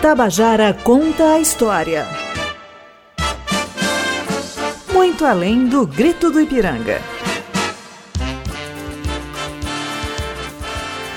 Tabajara conta a história. Muito além do grito do Ipiranga.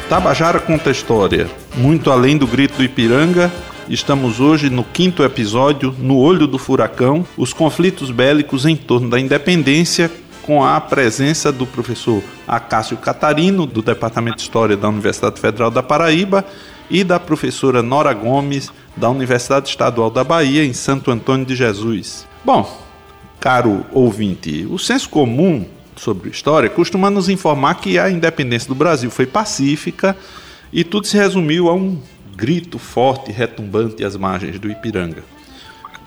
Tabajara conta a história. Muito além do grito do Ipiranga, estamos hoje no quinto episódio, No Olho do Furacão, os conflitos bélicos em torno da independência, com a presença do professor Acácio Catarino, do Departamento de História da Universidade Federal da Paraíba, e da professora Nora Gomes, da Universidade Estadual da Bahia, em Santo Antônio de Jesus. Bom, caro ouvinte, o senso comum sobre história costuma nos informar que a independência do Brasil foi pacífica e tudo se resumiu a um grito forte e retumbante às margens do Ipiranga.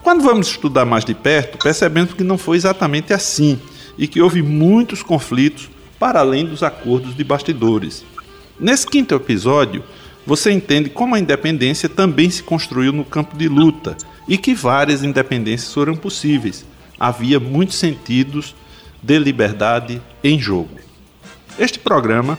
Quando vamos estudar mais de perto, percebemos que não foi exatamente assim e que houve muitos conflitos para além dos acordos de bastidores. Nesse quinto episódio, você entende como a independência também se construiu no campo de luta e que várias independências foram possíveis. Havia muitos sentidos de liberdade em jogo. Este programa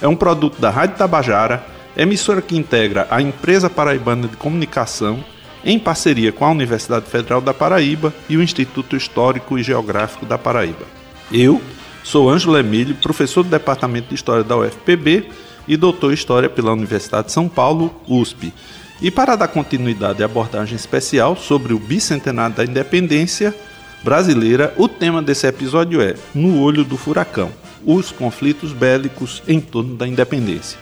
é um produto da Rádio Tabajara, emissora que integra a Empresa Paraibana de Comunicação em parceria com a Universidade Federal da Paraíba e o Instituto Histórico e Geográfico da Paraíba. Eu sou Ângelo Emílio, professor do Departamento de História da UFPB e doutor em História pela Universidade de São Paulo, USP. E para dar continuidade à abordagem especial sobre o bicentenário da independência brasileira, o tema desse episódio é No Olho do Furacão os conflitos bélicos em torno da independência.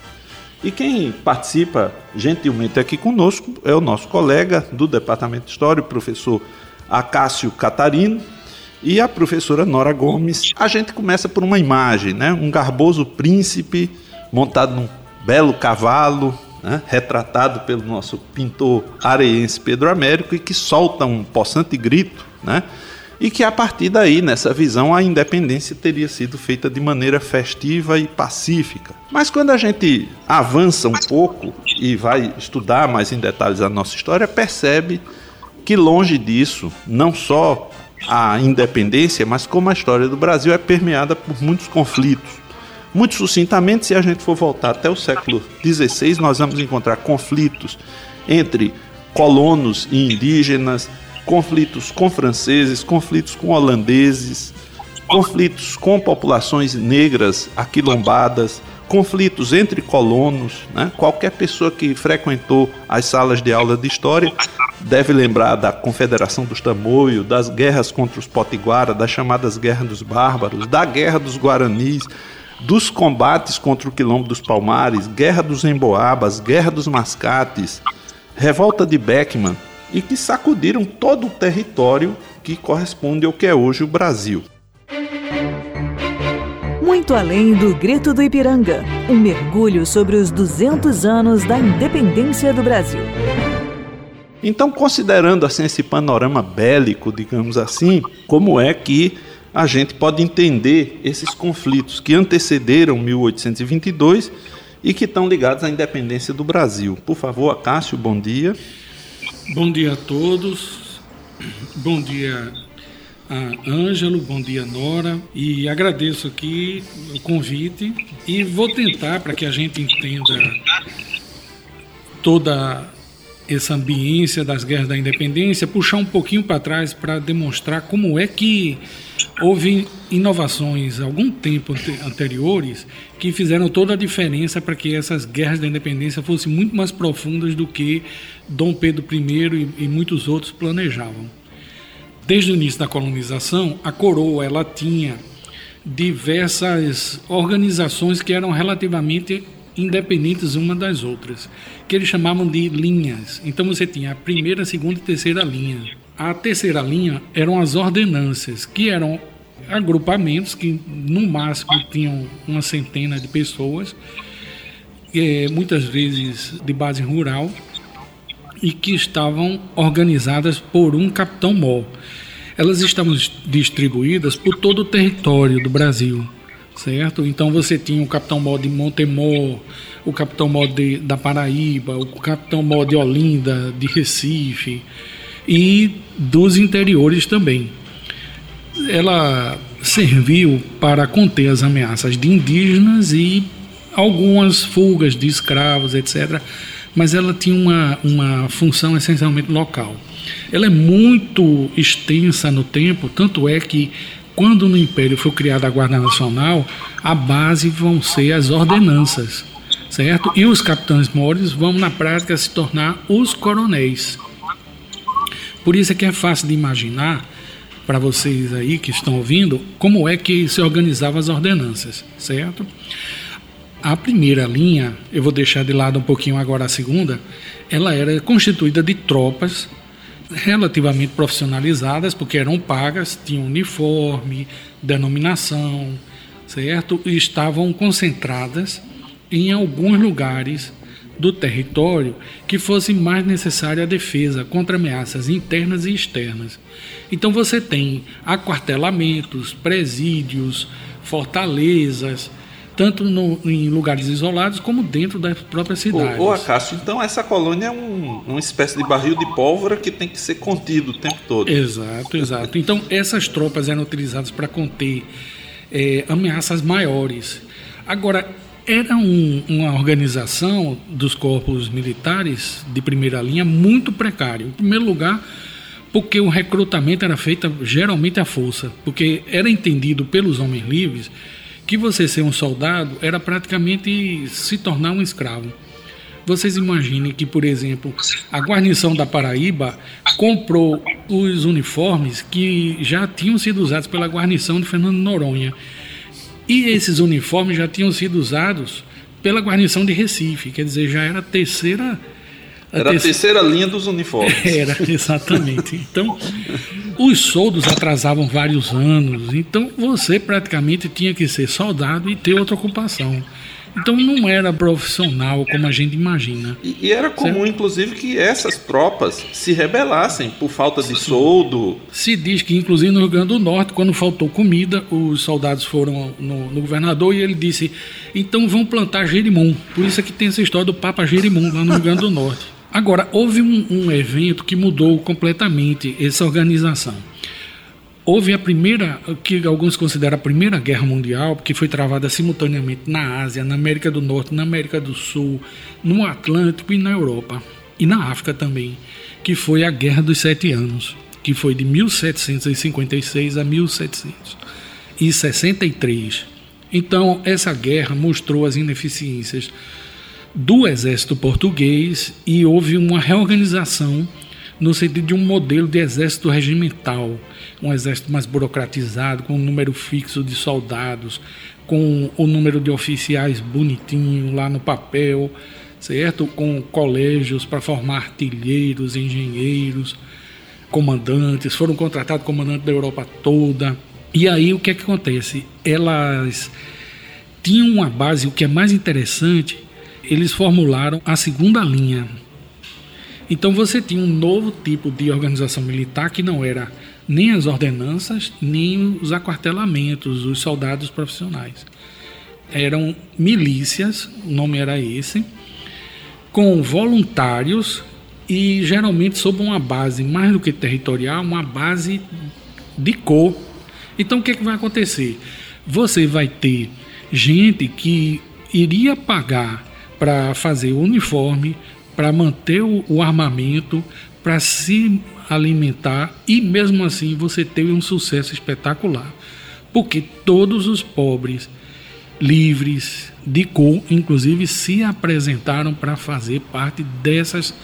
E quem participa gentilmente aqui conosco é o nosso colega do Departamento de História, o professor Acácio Catarino, e a professora Nora Gomes. A gente começa por uma imagem, né? um garboso príncipe montado num belo cavalo, né? retratado pelo nosso pintor areense Pedro Américo, e que solta um possante grito, né? e que a partir daí, nessa visão, a independência teria sido feita de maneira festiva e pacífica. Mas quando a gente avança um pouco e vai estudar mais em detalhes a nossa história, percebe que longe disso, não só a independência, mas como a história do Brasil é permeada por muitos conflitos. Muito sucintamente, se a gente for voltar até o século XVI, nós vamos encontrar conflitos entre colonos e indígenas, conflitos com franceses, conflitos com holandeses, conflitos com populações negras aquilombadas, conflitos entre colonos. Né? Qualquer pessoa que frequentou as salas de aula de história deve lembrar da Confederação dos Tamoios, das guerras contra os Potiguara, das chamadas Guerras dos Bárbaros, da Guerra dos Guaranis, dos combates contra o Quilombo dos Palmares, Guerra dos Emboabas, Guerra dos Mascates, Revolta de Beckman, e que sacudiram todo o território que corresponde ao que é hoje o Brasil. Muito além do Grito do Ipiranga, um mergulho sobre os 200 anos da independência do Brasil. Então, considerando assim esse panorama bélico, digamos assim, como é que a gente pode entender esses conflitos que antecederam 1822 e que estão ligados à independência do Brasil? Por favor, Acácio, bom dia. Bom dia a todos. Bom dia a Ângelo, bom dia Nora e agradeço aqui o convite e vou tentar para que a gente entenda toda essa ambiência das guerras da independência, puxar um pouquinho para trás para demonstrar como é que houve inovações algum tempo anteriores que fizeram toda a diferença para que essas guerras da independência fossem muito mais profundas do que Dom Pedro I e, e muitos outros planejavam. Desde o início da colonização, a coroa ela tinha diversas organizações que eram relativamente independentes uma das outras, que eles chamavam de linhas. Então você tinha a primeira, segunda e terceira linha. A terceira linha eram as ordenanças, que eram agrupamentos que no máximo tinham uma centena de pessoas, é, muitas vezes de base rural, e que estavam organizadas por um capitão-mor. Elas estavam distribuídas por todo o território do Brasil certo? Então você tinha o Capitão Mó de Montemor, o Capitão Mó da Paraíba, o Capitão Mó de Olinda, de Recife e dos interiores também. Ela serviu para conter as ameaças de indígenas e algumas fugas de escravos, etc., mas ela tinha uma, uma função essencialmente local. Ela é muito extensa no tempo, tanto é que quando no Império foi criada a Guarda Nacional, a base vão ser as ordenanças, certo? E os capitães mores vão na prática se tornar os coronéis. Por isso é que é fácil de imaginar para vocês aí que estão ouvindo como é que se organizavam as ordenanças, certo? A primeira linha, eu vou deixar de lado um pouquinho agora a segunda, ela era constituída de tropas relativamente profissionalizadas, porque eram pagas, tinham uniforme, denominação, certo? E estavam concentradas em alguns lugares do território que fosse mais necessária a defesa contra ameaças internas e externas. Então você tem aquartelamentos, presídios, fortalezas, tanto no, em lugares isolados como dentro das próprias cidades. Ô, ô Acácio, então essa colônia é um, uma espécie de barril de pólvora que tem que ser contido o tempo todo. Exato, exato. Então essas tropas eram utilizadas para conter é, ameaças maiores. Agora, era um, uma organização dos corpos militares de primeira linha muito precário. Em primeiro lugar, porque o recrutamento era feito geralmente à força, porque era entendido pelos homens livres que você ser um soldado era praticamente se tornar um escravo. Vocês imaginem que, por exemplo, a guarnição da Paraíba comprou os uniformes que já tinham sido usados pela guarnição de Fernando Noronha e esses uniformes já tinham sido usados pela guarnição de Recife, quer dizer, já era a terceira. A era a terceira linha dos uniformes. Era, exatamente. Então, os soldos atrasavam vários anos, então você praticamente tinha que ser soldado e ter outra ocupação. Então não era profissional como a gente imagina. E, e era comum, certo? inclusive, que essas tropas se rebelassem por falta de soldo. Se diz que, inclusive, no Rio Grande do Norte, quando faltou comida, os soldados foram no, no governador e ele disse: então vão plantar gerimum. Por isso é que tem essa história do Papa Gerimum lá no Rio Grande do Norte. Agora, houve um, um evento que mudou completamente essa organização. Houve a primeira, que alguns consideram a primeira guerra mundial, que foi travada simultaneamente na Ásia, na América do Norte, na América do Sul, no Atlântico e na Europa, e na África também, que foi a Guerra dos Sete Anos, que foi de 1756 a 1763. Então, essa guerra mostrou as ineficiências do exército português e houve uma reorganização no sentido de um modelo de exército regimental, um exército mais burocratizado, com um número fixo de soldados, com o número de oficiais bonitinho lá no papel, certo? Com colégios para formar artilheiros, engenheiros, comandantes, foram contratados comandantes da Europa toda. E aí o que é que acontece? Elas tinham uma base, o que é mais interessante, eles formularam a segunda linha então você tinha um novo tipo de organização militar que não era nem as ordenanças, nem os aquartelamentos, os soldados profissionais. Eram milícias, o nome era esse, com voluntários e geralmente sob uma base mais do que territorial, uma base de cor. Então o que, é que vai acontecer? Você vai ter gente que iria pagar para fazer o uniforme, para manter o, o armamento, para se alimentar e mesmo assim você teve um sucesso espetacular. Porque todos os pobres livres de cor, inclusive, se apresentaram para fazer parte dessas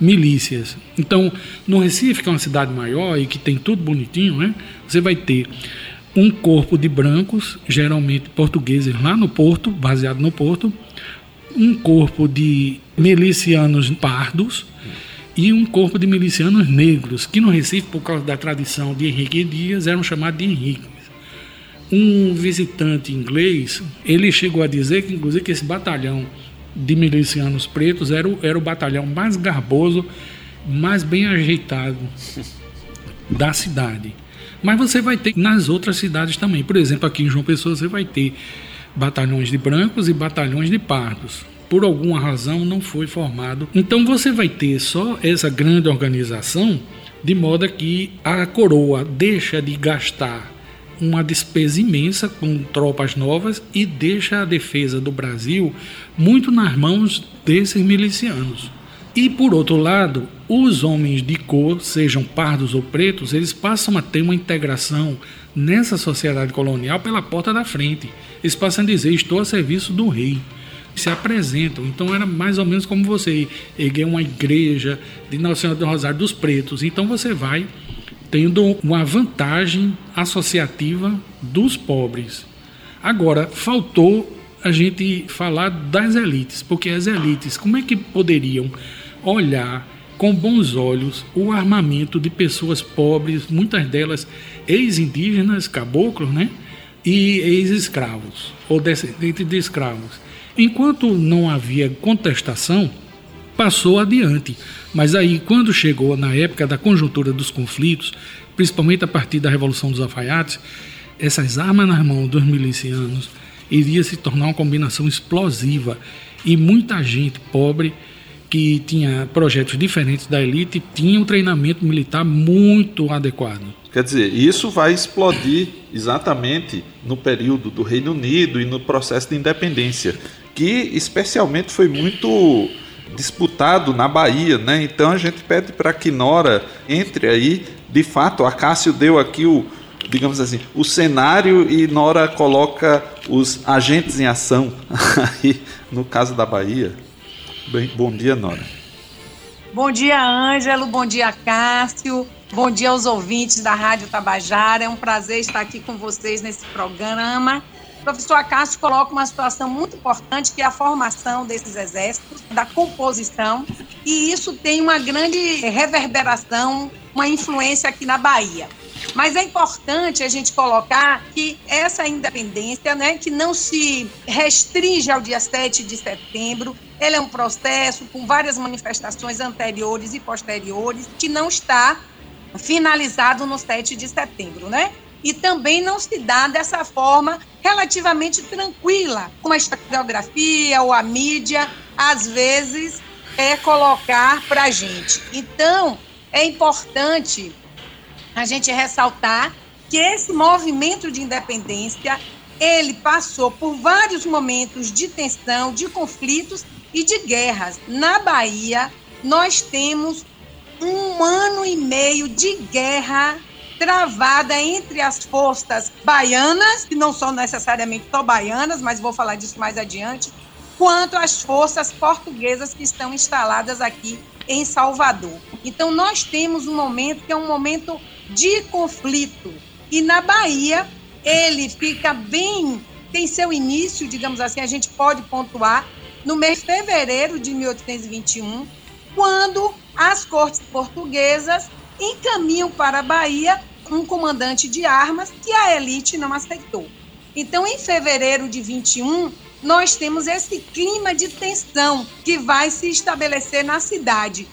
milícias. Então, no Recife, que é uma cidade maior e que tem tudo bonitinho, né? Você vai ter um corpo de brancos, geralmente portugueses lá no Porto, baseado no Porto, um corpo de milicianos pardos e um corpo de milicianos negros, que no Recife, por causa da tradição de Henrique Dias, eram chamados de Henrique. Um visitante inglês, ele chegou a dizer que, inclusive, que esse batalhão de milicianos pretos era o, era o batalhão mais garboso, mais bem ajeitado da cidade. Mas você vai ter nas outras cidades também. Por exemplo, aqui em João Pessoa você vai ter batalhões de brancos e batalhões de pardos. Por alguma razão não foi formado. Então você vai ter só essa grande organização, de modo que a coroa deixa de gastar uma despesa imensa com tropas novas e deixa a defesa do Brasil muito nas mãos desses milicianos. E por outro lado, os homens de cor, sejam pardos ou pretos, eles passam a ter uma integração nessa sociedade colonial pela porta da frente. Eles passam a dizer: estou a serviço do rei. Se apresentam. Então era mais ou menos como você erguer uma igreja de Nossa Senhora do Rosário dos Pretos. Então você vai tendo uma vantagem associativa dos pobres. Agora, faltou a gente falar das elites, porque as elites, como é que poderiam olhar com bons olhos o armamento de pessoas pobres, muitas delas ex-indígenas, caboclos, né? E ex-escravos, ou descendentes de escravos. Enquanto não havia contestação, passou adiante. Mas aí, quando chegou na época da conjuntura dos conflitos, principalmente a partir da Revolução dos Alfaiates, essas armas nas mãos dos milicianos iria se tornar uma combinação explosiva e muita gente pobre que tinha projetos diferentes da elite tinha um treinamento militar muito adequado. Quer dizer, isso vai explodir exatamente no período do Reino Unido e no processo de independência, que especialmente foi muito disputado na Bahia, né? Então a gente pede para que Nora entre aí. De fato, a Cássio deu aqui o, digamos assim, o cenário e Nora coloca os agentes em ação aí no caso da Bahia. Bem, bom dia, Nora. Bom dia, Ângelo. Bom dia, Cássio. Bom dia aos ouvintes da Rádio Tabajara. É um prazer estar aqui com vocês nesse programa o professor Acácio coloca uma situação muito importante, que é a formação desses exércitos, da composição, e isso tem uma grande reverberação, uma influência aqui na Bahia. Mas é importante a gente colocar que essa independência, né, que não se restringe ao dia 7 de setembro, ele é um processo com várias manifestações anteriores e posteriores, que não está finalizado no 7 de setembro, né? e também não se dá dessa forma relativamente tranquila, como a historiografia ou a mídia, às vezes, é colocar para a gente. Então, é importante a gente ressaltar que esse movimento de independência ele passou por vários momentos de tensão, de conflitos e de guerras. Na Bahia, nós temos um ano e meio de guerra travada entre as forças baianas, que não são necessariamente só baianas, mas vou falar disso mais adiante, quanto as forças portuguesas que estão instaladas aqui em Salvador. Então, nós temos um momento que é um momento de conflito. E na Bahia, ele fica bem, tem seu início, digamos assim, a gente pode pontuar, no mês de fevereiro de 1821, quando as cortes portuguesas encaminham para a Bahia um comandante de armas que a elite não aceitou. Então, em fevereiro de 21, nós temos esse clima de tensão que vai se estabelecer na cidade.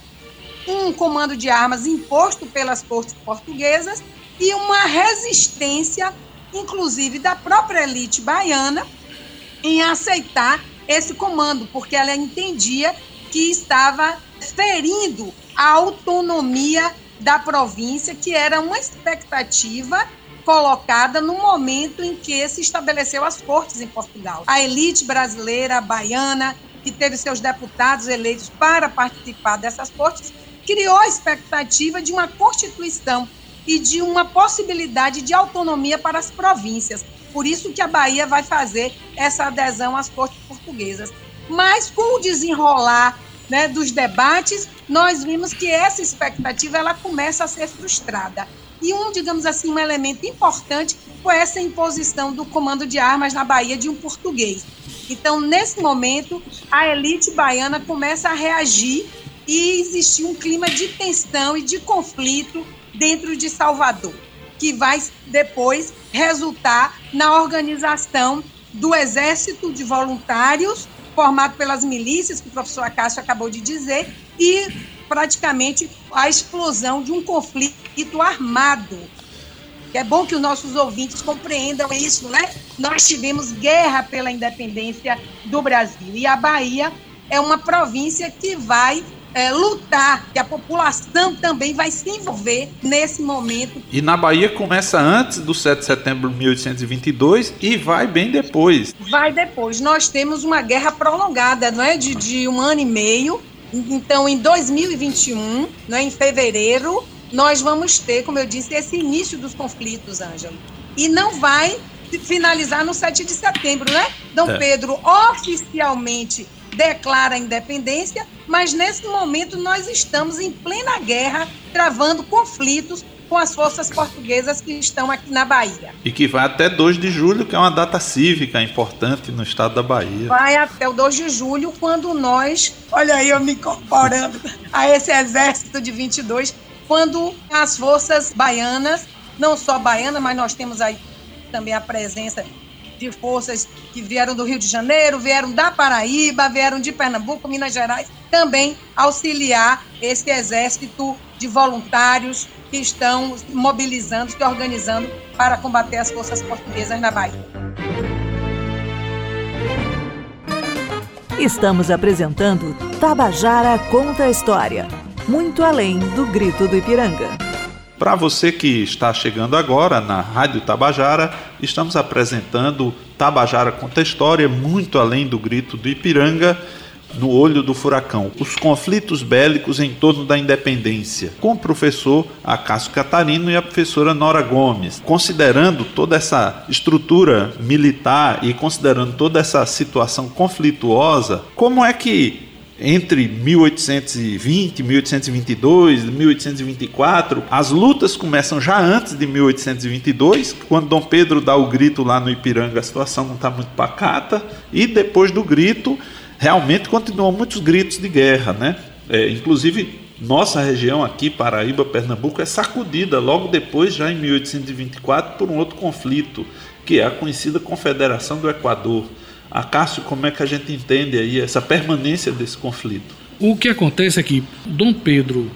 Um comando de armas imposto pelas cortes portuguesas e uma resistência, inclusive da própria elite baiana, em aceitar esse comando, porque ela entendia que estava ferindo a autonomia da província, que era uma expectativa colocada no momento em que se estabeleceu as cortes em Portugal. A elite brasileira, a baiana, que teve seus deputados eleitos para participar dessas cortes, criou a expectativa de uma constituição e de uma possibilidade de autonomia para as províncias. Por isso que a Bahia vai fazer essa adesão às cortes portuguesas. Mas com o desenrolar né, dos debates, nós vimos que essa expectativa ela começa a ser frustrada. E um, digamos assim, um elemento importante foi essa imposição do comando de armas na Bahia de um português. Então, nesse momento, a elite baiana começa a reagir e existe um clima de tensão e de conflito dentro de Salvador, que vai depois resultar na organização do Exército de Voluntários formado pelas milícias, que o professor Acácio acabou de dizer, e praticamente a explosão de um conflito armado. É bom que os nossos ouvintes compreendam isso, né? Nós tivemos guerra pela independência do Brasil e a Bahia é uma província que vai é, lutar, que a população também vai se envolver nesse momento. E na Bahia começa antes do 7 de setembro de 1822 e vai bem depois. Vai depois. Nós temos uma guerra prolongada, não é? De, de um ano e meio. Então, em 2021, não é? em fevereiro, nós vamos ter, como eu disse, esse início dos conflitos, Ângelo. E não vai finalizar no 7 de setembro, né? Dom é. Pedro oficialmente declara a independência, mas nesse momento nós estamos em plena guerra, travando conflitos com as forças portuguesas que estão aqui na Bahia. E que vai até 2 de julho, que é uma data cívica importante no estado da Bahia. Vai até o 2 de julho, quando nós, olha aí eu me incorporando a esse exército de 22, quando as forças baianas, não só baianas, mas nós temos aí também a presença de forças que vieram do Rio de Janeiro, vieram da Paraíba, vieram de Pernambuco, Minas Gerais, também auxiliar esse exército de voluntários que estão mobilizando, se organizando para combater as forças portuguesas na Bahia. Estamos apresentando Tabajara Conta a História, muito além do grito do Ipiranga. Para você que está chegando agora na Rádio Tabajara, estamos apresentando Tabajara Conta História, muito além do grito do Ipiranga, no olho do furacão, os conflitos bélicos em torno da independência, com o professor Acácio Catarino e a professora Nora Gomes. Considerando toda essa estrutura militar e considerando toda essa situação conflituosa, como é que entre 1820, 1822, 1824. As lutas começam já antes de 1822, quando Dom Pedro dá o grito lá no Ipiranga, a situação não está muito pacata, e depois do grito, realmente continuam muitos gritos de guerra, né? É, inclusive, nossa região aqui, Paraíba, Pernambuco, é sacudida logo depois, já em 1824, por um outro conflito, que é a conhecida Confederação do Equador. Acácio, como é que a gente entende aí essa permanência desse conflito? O que acontece é que Dom Pedro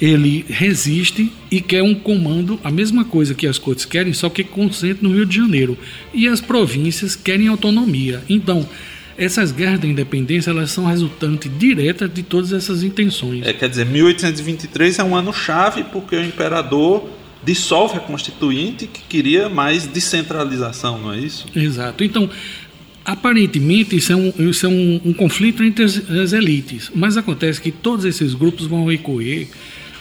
ele resiste e quer um comando, a mesma coisa que as cortes querem, só que concentra no Rio de Janeiro. E as províncias querem autonomia. Então, essas guerras da independência elas são resultante direta de todas essas intenções. É, quer dizer, 1823 é um ano chave porque o imperador dissolve a Constituinte que queria mais descentralização, não é isso? Exato. Então, Aparentemente, isso é um, isso é um, um conflito entre as, elites, mas acontece que todos esses grupos vão recorrer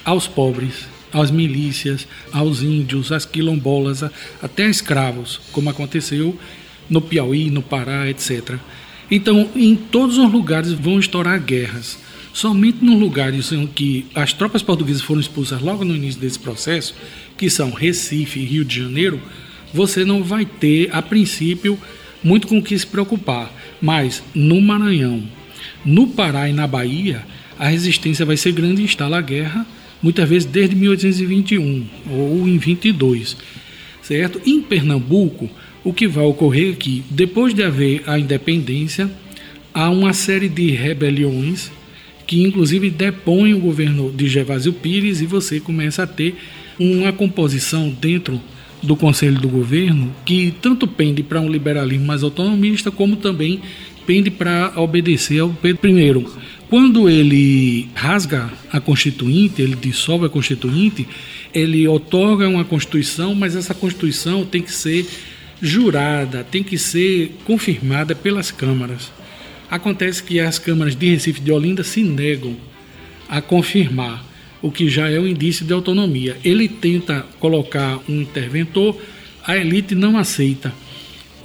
aos pobres, às milícias, aos índios, às quilombolas, até a escravos, como aconteceu no Piauí, no Pará, etc. Então, em todos os lugares vão estourar guerras. Somente nos lugares em que as tropas portuguesas foram expulsas logo no início desse processo, que são Recife e Rio de Janeiro, você não vai ter, a princípio, muito com o que se preocupar. Mas no Maranhão, no Pará e na Bahia, a resistência vai ser grande e instala a guerra, muitas vezes desde 1821 ou em 22. Certo? Em Pernambuco, o que vai ocorrer é que, depois de haver a independência, há uma série de rebeliões que, inclusive, depõem o governo de Gervásio Pires e você começa a ter uma composição dentro do Conselho do Governo, que tanto pende para um liberalismo mais autonomista, como também pende para obedecer ao Pedro I. Quando ele rasga a Constituinte, ele dissolve a Constituinte, ele otorga uma Constituição, mas essa Constituição tem que ser jurada, tem que ser confirmada pelas câmaras. Acontece que as câmaras de Recife e de Olinda se negam a confirmar o que já é um indício de autonomia. Ele tenta colocar um interventor, a elite não aceita.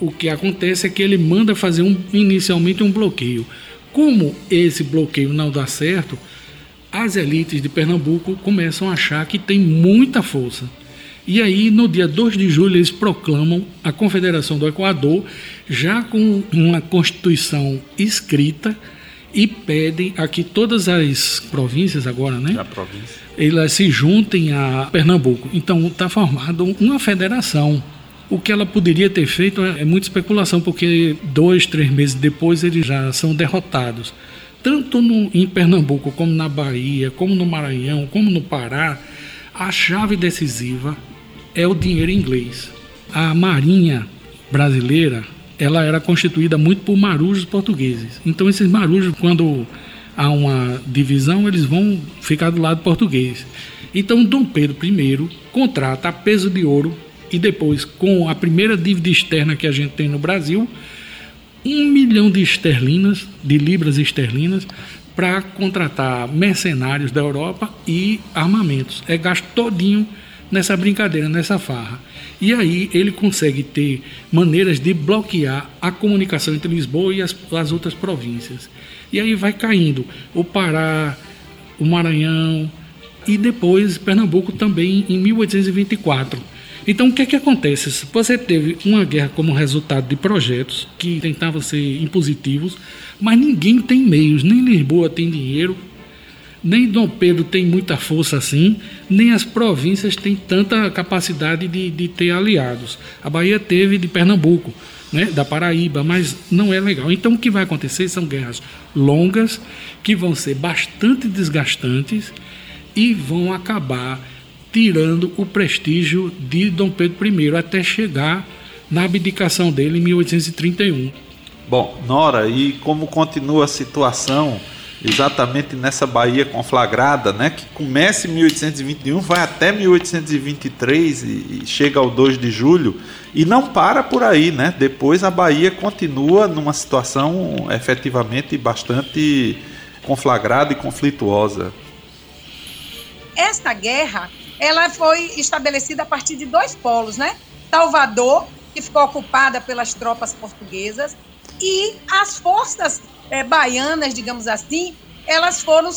O que acontece é que ele manda fazer um, inicialmente um bloqueio. Como esse bloqueio não dá certo, as elites de Pernambuco começam a achar que tem muita força. E aí, no dia 2 de julho, eles proclamam a Confederação do Equador, já com uma constituição escrita, e pedem a que todas as províncias agora, né? A província. Elas se juntem a Pernambuco. Então está formada uma federação. O que ela poderia ter feito é, é muita especulação, porque dois, três meses depois eles já são derrotados. Tanto no, em Pernambuco, como na Bahia, como no Maranhão, como no Pará, a chave decisiva é o dinheiro inglês. A Marinha brasileira ela era constituída muito por marujos portugueses. Então esses marujos, quando há uma divisão, eles vão ficar do lado português. Então, Dom Pedro I contrata a peso de ouro e depois, com a primeira dívida externa que a gente tem no Brasil, um milhão de esterlinas, de libras esterlinas, para contratar mercenários da Europa e armamentos. É gasto todinho nessa brincadeira, nessa farra. E aí ele consegue ter maneiras de bloquear a comunicação entre Lisboa e as, as outras províncias. E aí vai caindo o Pará, o Maranhão e depois Pernambuco também em 1824 então, o que é que acontece? Você teve uma guerra como resultado de projetos que tentavam ser impositivos, mas ninguém tem meios, nem Lisboa tem dinheiro, nem Dom Pedro tem muita força assim, nem as províncias têm tanta capacidade de, de ter aliados. A Bahia teve de Pernambuco, né, da Paraíba, mas não é legal. Então, o que vai acontecer são guerras longas, que vão ser bastante desgastantes e vão acabar tirando o prestígio de Dom Pedro I até chegar na abdicação dele em 1831. Bom, Nora, e como continua a situação exatamente nessa Bahia conflagrada, né, que começa em 1821, vai até 1823 e, chega ao 2 de julho e não para por aí, né? Depois a Bahia continua numa situação efetivamente bastante conflagrada e conflituosa. Esta guerra ela foi estabelecida a partir de dois polos, né? Salvador, que ficou ocupada pelas tropas portuguesas, e as forças é, baianas, digamos assim, elas foram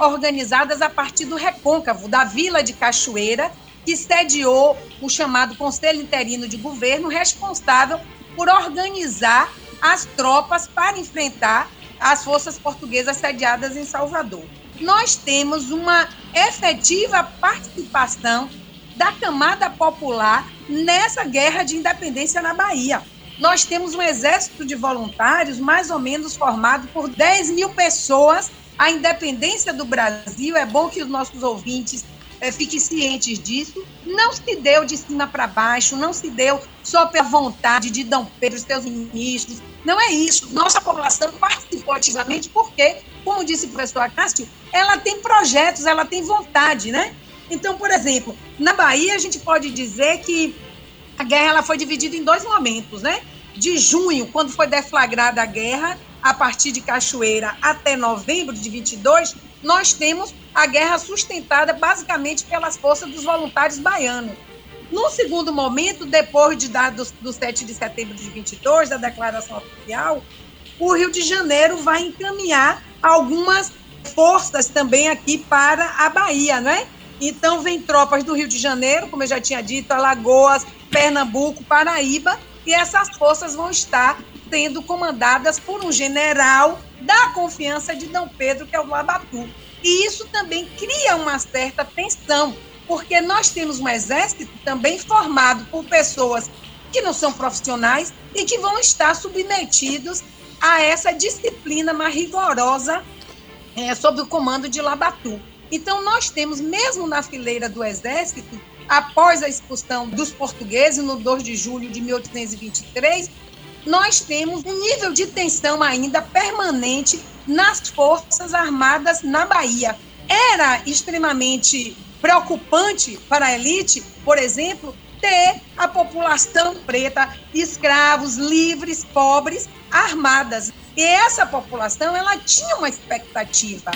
organizadas a partir do recôncavo, da vila de Cachoeira, que sediou o chamado Conselho Interino de Governo, responsável por organizar as tropas para enfrentar as forças portuguesas sediadas em Salvador nós temos uma efetiva participação da camada popular nessa guerra de independência na Bahia. Nós temos um exército de voluntários, mais ou menos formado por 10 mil pessoas. A independência do Brasil, é bom que os nossos ouvintes é, fiquem cientes disso, não se deu de cima para baixo, não se deu só pela vontade de Dom Pedro e seus ministros. Não é isso. Nossa população participou ativamente porque, como disse o professor Acácio, ela tem projetos, ela tem vontade, né? Então, por exemplo, na Bahia a gente pode dizer que a guerra ela foi dividida em dois momentos, né? De junho, quando foi deflagrada a guerra, a partir de Cachoeira até novembro de 22, nós temos a guerra sustentada basicamente pelas forças dos voluntários baianos. No segundo momento, depois de dar do, do 7 de setembro de 22, da declaração oficial, o Rio de Janeiro vai encaminhar algumas forças também aqui para a Bahia, né? Então, vem tropas do Rio de Janeiro, como eu já tinha dito, Alagoas, Pernambuco, Paraíba, e essas forças vão estar sendo comandadas por um general da confiança de Dom Pedro, que é o Labatu. E isso também cria uma certa tensão, porque nós temos um exército também formado por pessoas que não são profissionais e que vão estar submetidos a essa disciplina mais rigorosa é, sob o comando de Labatu. Então, nós temos, mesmo na fileira do exército, após a expulsão dos portugueses, no 2 de julho de 1823, nós temos um nível de tensão ainda permanente nas Forças Armadas na Bahia. Era extremamente preocupante para a elite, por exemplo, ter a população preta, escravos, livres, pobres, armadas. E essa população, ela tinha uma expectativa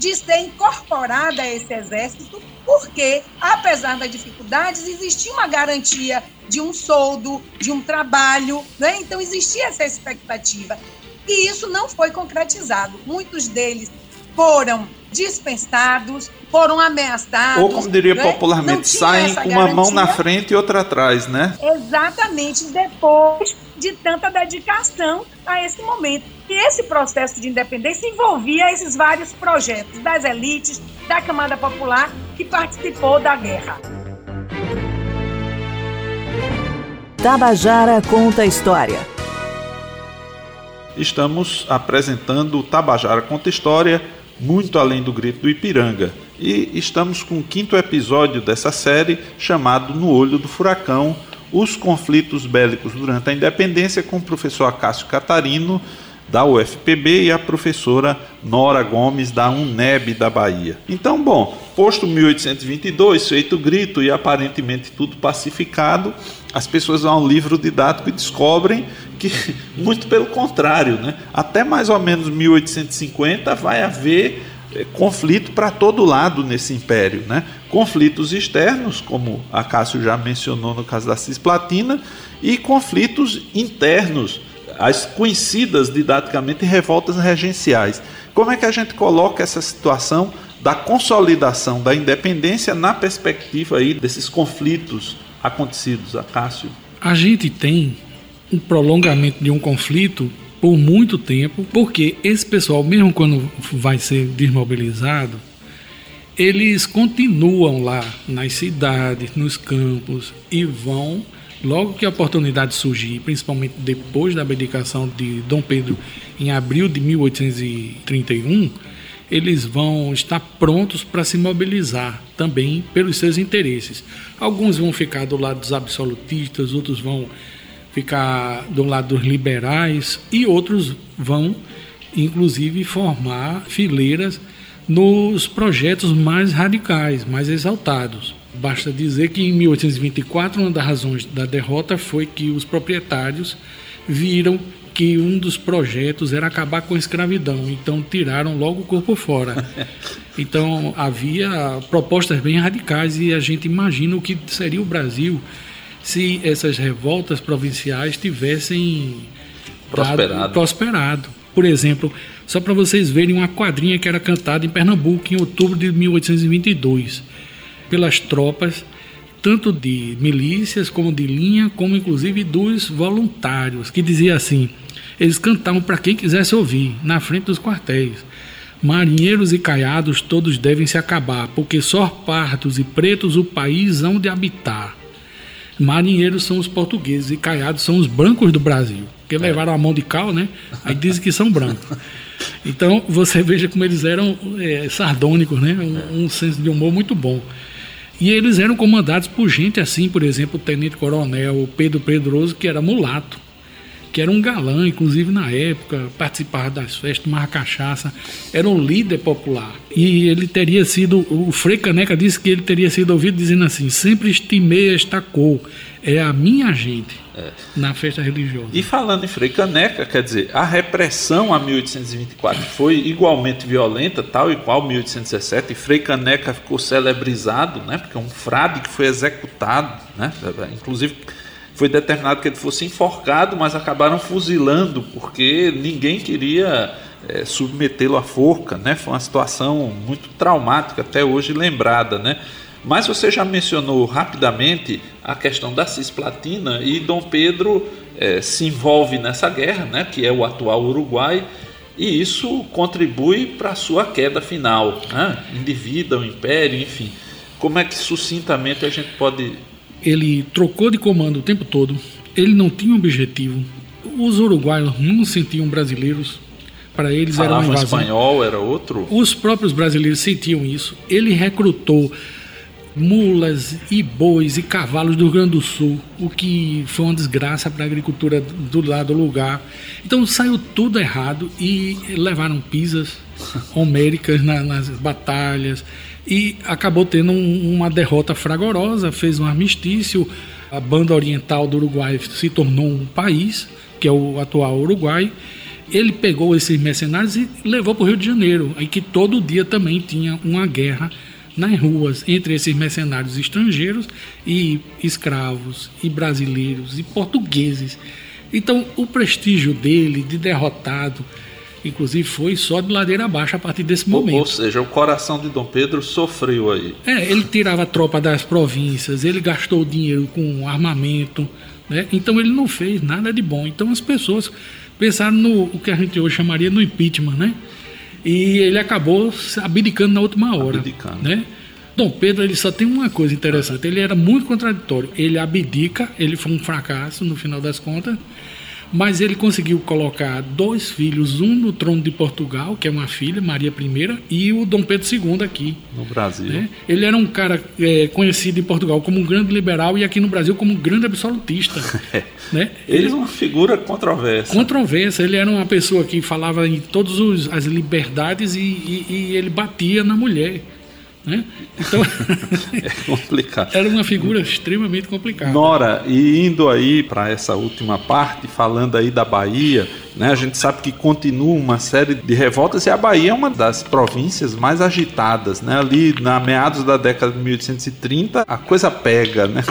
de ser incorporada a esse exército, porque, apesar das dificuldades, existia uma garantia de um soldo, de um trabalho, né? então existia essa expectativa. E isso não foi concretizado. Muitos deles foram dispensados, foram ameaçados. Ou, como diria né? popularmente, saem com uma mão na frente e outra atrás, né? Exatamente, depois de tanta dedicação a esse momento. E esse processo de independência envolvia esses vários projetos das elites, da camada popular que participou da guerra. Tabajara conta a história. Estamos apresentando o Tabajara conta história muito além do grito do Ipiranga. E estamos com o quinto episódio dessa série chamado No Olho do Furacão, os conflitos bélicos durante a independência com o professor Acácio Catarino, da UFPB, e a professora Nora Gomes, da UNEB da Bahia. Então, bom, posto 1822, feito grito e aparentemente tudo pacificado, as pessoas vão ao livro didático e descobrem que, muito pelo contrário, né? até mais ou menos 1850 vai haver conflito para todo lado nesse império. Né? Conflitos externos, como a Cássio já mencionou no caso da Cisplatina, e conflitos internos, as conhecidas didaticamente revoltas regenciais. Como é que a gente coloca essa situação da consolidação da independência na perspectiva aí desses conflitos acontecidos, Acácio? A gente tem um prolongamento de um conflito por muito tempo, porque esse pessoal, mesmo quando vai ser desmobilizado, eles continuam lá nas cidades, nos campos e vão, logo que a oportunidade surgir, principalmente depois da abdicação de Dom Pedro em abril de 1831, eles vão estar prontos para se mobilizar também pelos seus interesses. Alguns vão ficar do lado dos absolutistas, outros vão ficar do lado dos liberais e outros vão, inclusive, formar fileiras nos projetos mais radicais, mais exaltados. Basta dizer que em 1824, uma das razões da derrota foi que os proprietários viram que um dos projetos era acabar com a escravidão, então tiraram logo o corpo fora. Então havia propostas bem radicais e a gente imagina o que seria o Brasil se essas revoltas provinciais tivessem prosperado. Dado, prosperado. Por exemplo, só para vocês verem uma quadrinha que era cantada em Pernambuco em outubro de 1822 pelas tropas tanto de milícias como de linha, como inclusive dos voluntários, que dizia assim: eles cantavam para quem quisesse ouvir, na frente dos quartéis. Marinheiros e caiados todos devem se acabar, porque só partos e pretos o país hão de habitar. Marinheiros são os portugueses e caiados são os brancos do Brasil, que é. levaram a mão de cal, né? Aí dizem que são brancos. Então você veja como eles eram é, sardônicos, né? Um, um, senso de humor muito bom. E eles eram comandados por gente assim, por exemplo, o Tenente Coronel Pedro Pedroso, que era mulato que era um galã, inclusive na época, participava das festas, tomava cachaça, era um líder popular. E ele teria sido, o Frei Caneca disse que ele teria sido ouvido dizendo assim: sempre estimei esta cor, é a minha gente é. na festa religiosa. E falando em Frei Caneca, quer dizer, a repressão a 1824 foi igualmente violenta, tal e qual 1817, e Frei Caneca ficou celebrizado, né, porque é um frade que foi executado, né, inclusive foi determinado que ele fosse enforcado, mas acabaram fuzilando porque ninguém queria é, submetê-lo à forca, né? Foi uma situação muito traumática, até hoje lembrada, né? Mas você já mencionou rapidamente a questão da cisplatina e Dom Pedro é, se envolve nessa guerra, né? Que é o atual Uruguai e isso contribui para a sua queda final, né? endivida o império, enfim. Como é que sucintamente a gente pode ele trocou de comando o tempo todo, ele não tinha um objetivo. Os uruguaios não sentiam brasileiros, para eles era uma invasão. espanhol, era outro? Os próprios brasileiros sentiam isso. Ele recrutou mulas e bois e cavalos do Rio Grande do Sul, o que foi uma desgraça para a agricultura do lado do lugar. Então saiu tudo errado e levaram pisas homéricas na, nas batalhas e acabou tendo um, uma derrota fragorosa, fez um armistício, a banda oriental do Uruguai se tornou um país, que é o atual Uruguai. Ele pegou esses mercenários e levou para o Rio de Janeiro, aí que todo dia também tinha uma guerra nas ruas entre esses mercenários estrangeiros e escravos e brasileiros e portugueses. Então, o prestígio dele de derrotado Inclusive foi só de ladeira abaixo a partir desse momento. Ou, seja, o coração de Dom Pedro sofreu aí. É, ele tirava a tropa das províncias, ele gastou dinheiro com armamento, né? então ele não fez nada de bom. Então as pessoas pensaram no o que a gente hoje chamaria no impeachment, né? E ele acabou abdicando na última hora. Abdicando. Né? Dom Pedro ele só tem uma coisa interessante, ele era muito contraditório. Ele abdica, ele foi um fracasso no final das contas mas ele conseguiu colocar dois filhos, um no trono de Portugal, que é uma filha, Maria I, e o Dom Pedro II aqui. No Brasil. Né? Ele era um cara é, conhecido em Portugal como um grande liberal e aqui no Brasil como um grande absolutista. É. né? Ele é uma figura controversa. Controversa. Ele era uma pessoa que falava em todas as liberdades e, e, e ele batia na mulher. Né? Então, é complicado. Era uma figura extremamente complicada. Nora, e indo aí para essa última parte, falando aí da Bahia, né, a gente sabe que continua uma série de revoltas e a Bahia é uma das províncias mais agitadas. Né? Ali na meados da década de 1830, a coisa pega. Né?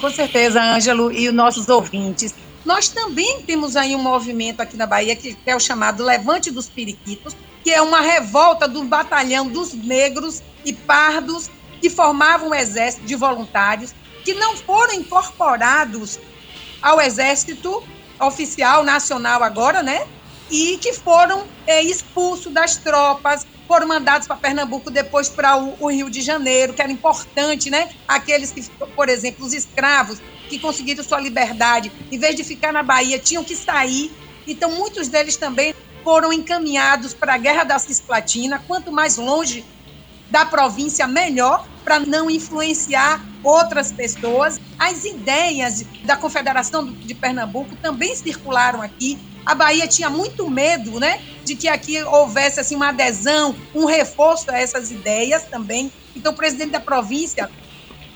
Com certeza, Ângelo, e os nossos ouvintes. Nós também temos aí um movimento aqui na Bahia que é o chamado Levante dos Periquitos, que é uma revolta do batalhão dos negros e pardos que formavam um exército de voluntários que não foram incorporados ao exército oficial nacional agora, né? E que foram é, expulsos das tropas, foram mandados para Pernambuco, depois para o, o, Rio de Janeiro, que era importante, né? Aqueles que, por exemplo, os escravos que conseguiram sua liberdade, em vez de ficar na Bahia, tinham que sair. Então, muitos deles também foram encaminhados para a Guerra da Cisplatina. Quanto mais longe da província, melhor, para não influenciar outras pessoas. As ideias da Confederação de Pernambuco também circularam aqui. A Bahia tinha muito medo, né, de que aqui houvesse assim uma adesão, um reforço a essas ideias também. Então, o presidente da província,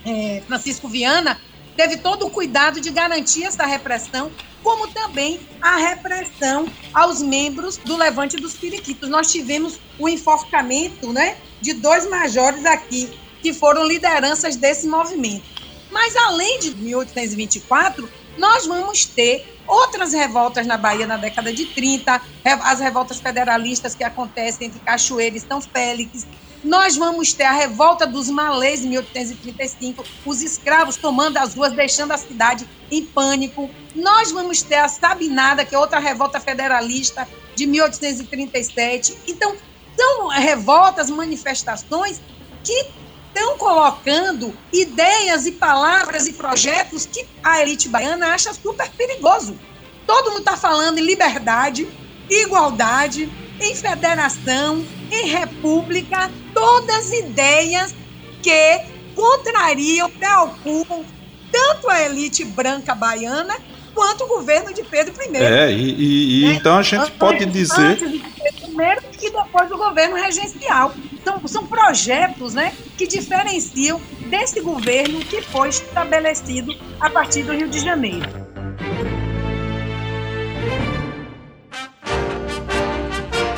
é, Francisco Viana, teve todo o cuidado de garantir essa repressão, como também a repressão aos membros do Levante dos Periquitos. Nós tivemos o enforcamento né, de dois majores aqui, que foram lideranças desse movimento. Mas, além de 1824, nós vamos ter outras revoltas na Bahia na década de 30, as revoltas federalistas que acontecem entre Cachoeira e São Félix, nós vamos ter a revolta dos malês em 1835, os escravos tomando as ruas, deixando a cidade em pânico. Nós vamos ter a Sabinada, que é outra revolta federalista de 1837. Então, são revoltas, manifestações que estão colocando ideias e palavras e projetos que a elite baiana acha super perigoso. Todo mundo está falando em liberdade, igualdade, em federação, em república, todas ideias que contrariam, preocupam tanto a elite branca baiana quanto o governo de Pedro I. É, e, e né? então a gente antes, pode dizer. Antes de Pedro I e depois do governo regencial. Então, são projetos né, que diferenciam desse governo que foi estabelecido a partir do Rio de Janeiro.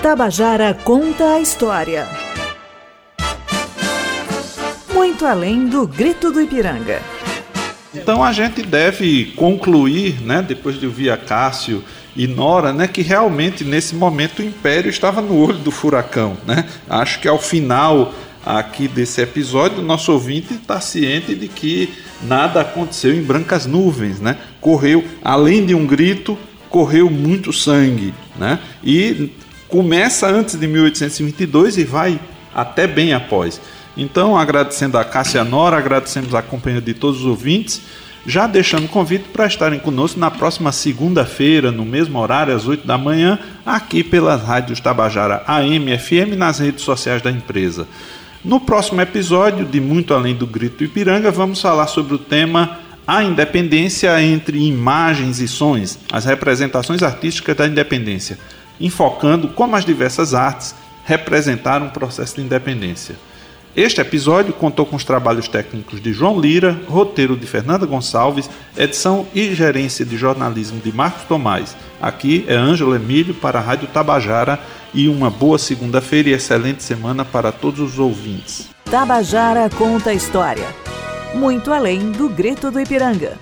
Tabajara conta a história. Muito além do grito do Ipiranga. Então a gente deve concluir, né, depois de ouvir a Cássio e Nora, né, que realmente nesse momento o Império estava no olho do furacão. Né? Acho que ao final aqui desse episódio, o nosso ouvinte está ciente de que nada aconteceu em brancas nuvens. Né? Correu, além de um grito, correu muito sangue. Né? E começa antes de 1822 e vai até bem após. Então, agradecendo a Cássia Nora, agradecemos a companhia de todos os ouvintes, já deixando o convite para estarem conosco na próxima segunda-feira, no mesmo horário, às 8 da manhã, aqui pelas rádios Tabajara AM FM nas redes sociais da empresa. No próximo episódio de Muito Além do Grito Ipiranga, vamos falar sobre o tema A Independência entre Imagens e Sons, as representações artísticas da independência enfocando como as diversas artes representaram o processo de independência. Este episódio contou com os trabalhos técnicos de João Lira, roteiro de Fernanda Gonçalves, edição e gerência de jornalismo de Marcos Tomás. Aqui é Ângelo Emílio para a Rádio Tabajara e uma boa segunda-feira e excelente semana para todos os ouvintes. Tabajara conta a história. Muito além do grito do Ipiranga.